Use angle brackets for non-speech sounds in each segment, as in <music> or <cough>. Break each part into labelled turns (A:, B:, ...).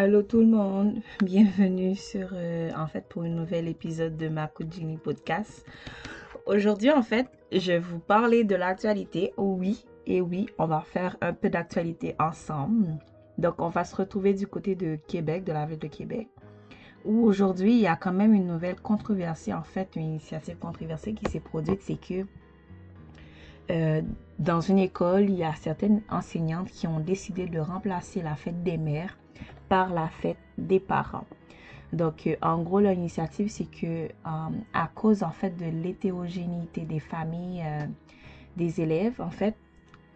A: Allô tout le monde, <laughs> bienvenue sur euh, en fait pour un nouvel épisode de ma Kujini podcast. Aujourd'hui en fait, je vais vous parler de l'actualité. Oui, et oui, on va faire un peu d'actualité ensemble. Donc on va se retrouver du côté de Québec, de la ville de Québec, où aujourd'hui il y a quand même une nouvelle controversée en fait, une initiative controversée qui s'est produite, c'est que euh, dans une école, il y a certaines enseignantes qui ont décidé de remplacer la fête des mères par la fête des parents. Donc, euh, en gros, l'initiative, c'est que euh, à cause en fait de l'hétérogénéité des familles des élèves, en fait,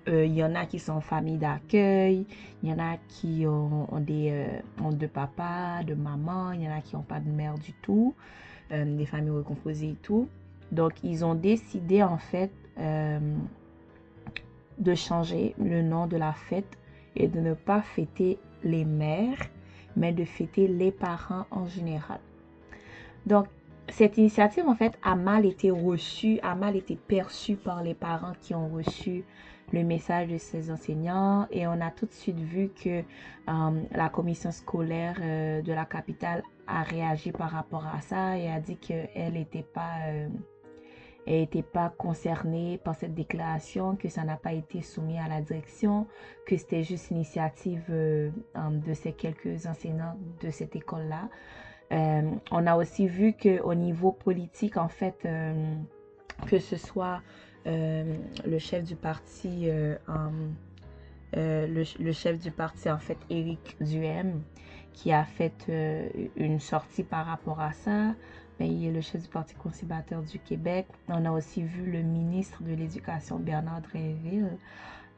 A: il y en a qui sont familles d'accueil, il y en a qui ont, des ont deux papas, de maman, il y en a qui n'ont pas de mère du tout, des familles recomposées et tout. Donc, ils ont décidé en fait euh, de changer le nom de la fête et de ne pas fêter les mères, mais de fêter les parents en général. Donc, cette initiative, en fait, a mal été reçue, a mal été perçue par les parents qui ont reçu le message de ces enseignants et on a tout de suite vu que euh, la commission scolaire euh, de la capitale a réagi par rapport à ça et a dit qu'elle n'était pas n'était pas concernée par cette déclaration, que ça n'a pas été soumis à la direction, que c'était juste l'initiative euh, de ces quelques enseignants de cette école-là. Euh, on a aussi vu qu'au niveau politique, en fait, euh, que ce soit le chef du parti, le, chef du parti, en fait, Éric Duhem, qui a fait une sortie par rapport à ça il est le chef du Parti conservateur du Québec. On a aussi vu le ministre de l'Éducation, Bernard Dréville,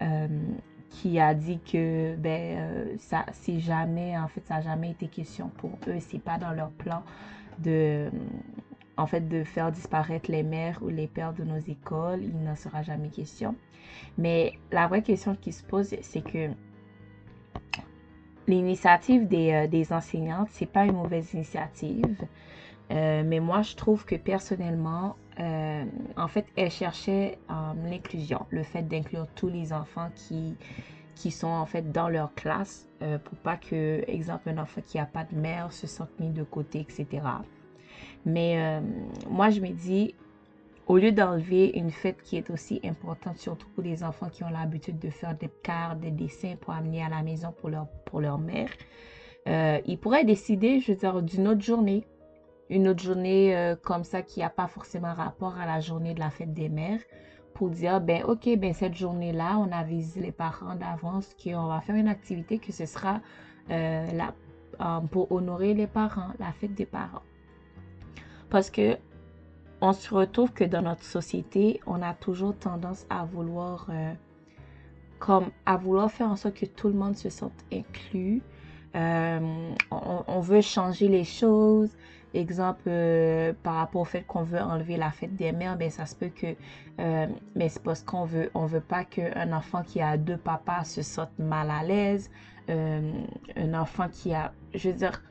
A: euh, qui a dit que ben, euh, ça, c'est jamais, en fait, ça n'a jamais été question pour eux, c'est pas dans leur plan de, en fait, de faire disparaître les mères ou les pères de nos écoles. Il n'en sera jamais question. Mais la vraie question qui se pose, c'est que l'initiative des, euh, des enseignantes, c'est pas une mauvaise initiative. Euh, mais moi, je trouve que personnellement, euh, en fait, elle cherchait euh, l'inclusion, le fait d'inclure tous les enfants qui, qui sont en fait dans leur classe pour pas que, exemple, un enfant qui n'a pas de mère se sente mis de côté, etc. Mais moi, je me dis, au lieu d'enlever une fête qui est aussi importante, surtout pour les enfants qui ont l'habitude de faire des cartes, des dessins pour amener à la maison pour leur, pour leur mère, ils pourraient décider, je veux dire, d'une autre journée une autre journée euh, comme ça qui n'a pas forcément rapport à la journée de la fête des mères pour dire, ben ok, ben cette journée-là, on a visé les parents d'avance qu'on va faire une activité que ce sera euh, euh, pour honorer les parents, la fête des parents. Parce que on se retrouve que dans notre société, on a toujours tendance à vouloir, comme à vouloir faire en sorte que tout le monde se sente inclus. on, on, veut changer les choses. Exemple, euh, par rapport au fait qu'on veut enlever la fête des mères, ben ça se peut que, euh, mais c'est parce qu'on veut, on veut pas qu'un enfant qui a deux papas se sente mal à l'aise. Euh, un enfant qui a, je veux dire,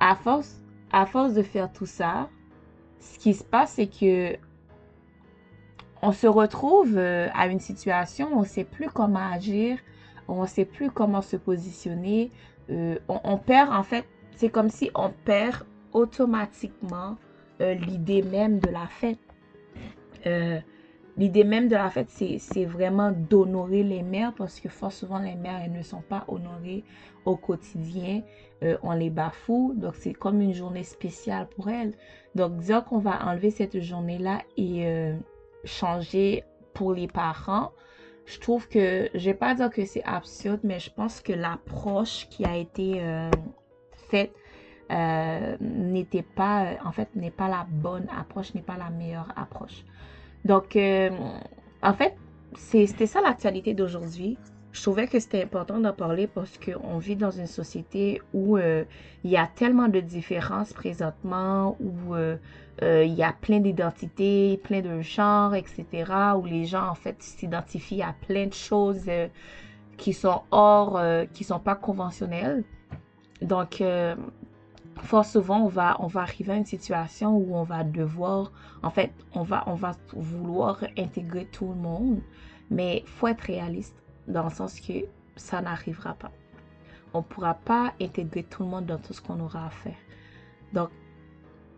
A: à force, à force de faire tout ça, ce qui se passe, c'est que on se retrouve à une situation où on sait plus comment agir, on sait plus comment se positionner. on, on perd, en fait, c'est comme si on perd automatiquement euh, l'idée même de la fête. Euh, l'idée même de la fête, c'est vraiment d'honorer les mères parce que fort souvent, les mères, elles ne sont pas honorées au quotidien. Euh, on les bafoue. Donc, c'est comme une journée spéciale pour elles. Donc, dire qu'on va enlever cette journée-là et changer pour les parents, je trouve que, je vais pas dire que c'est absurde, mais je pense que l'approche qui a été faite euh, n'était pas, euh, en fait, n'est pas la bonne approche, n'est pas la meilleure approche. Donc, euh, en fait, c'était ça l'actualité d'aujourd'hui. Je trouvais que c'était important d'en parler parce qu'on vit dans une société où il y a tellement de différences présentement, où il y a plein d'identités, plein de genres, etc., où les gens, en fait, s'identifient à plein de choses qui sont hors, qui sont pas conventionnelles. Donc, fort souvent, on va, on va arriver à une situation où on va devoir, en fait, on va, on va vouloir intégrer tout le monde, mais faut être réaliste dans le sens que ça n'arrivera pas. on ne pourra pas intégrer tout le monde dans tout ce qu'on aura à faire. Donc,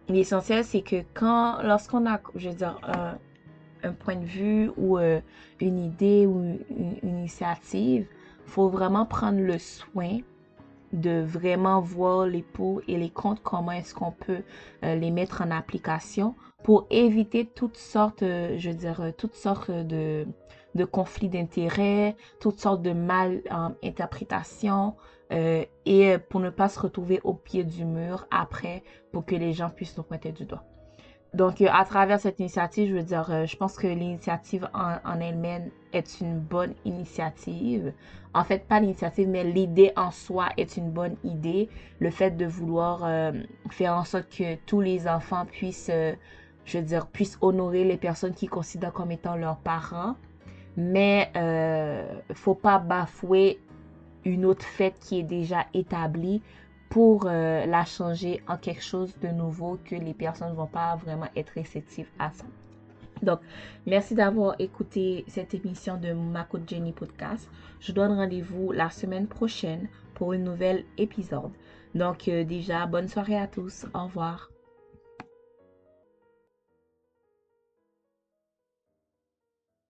A: l'essentiel, c'est que quand, lorsqu'on a, je veux dire, un, point de vue ou euh, une idée ou une, initiative, il faut vraiment prendre le soin de vraiment voir les pour et les contre, comment est-ce qu'on peut euh, les mettre en application pour éviter toutes sortes, euh, je veux dire, toutes sortes de, de conflits d'intérêts, toutes sortes de mal interprétations, euh, et pour ne pas se retrouver au pied du mur après pour que les gens puissent nous pointer du doigt. Donc, euh, à travers cette initiative, je veux dire, euh, je pense que l'initiative en, elle-même est une bonne initiative. En fait, pas l'initiative, mais l'idée en soi est une bonne idée. Le fait de vouloir faire en sorte que tous les enfants puissent, je veux dire, puissent honorer les personnes qu'ils considèrent comme étant leurs parents. Mais euh, faut pas bafouer une autre fête qui est déjà établie pour euh, la changer en quelque chose de nouveau que les personnes ne vont pas vraiment être réceptives à ça. Donc, merci d'avoir écouté cette émission de Mako Jenny Podcast. Je donne rendez-vous la semaine prochaine pour un nouvel épisode. Donc, euh, déjà, bonne soirée à tous. Au revoir.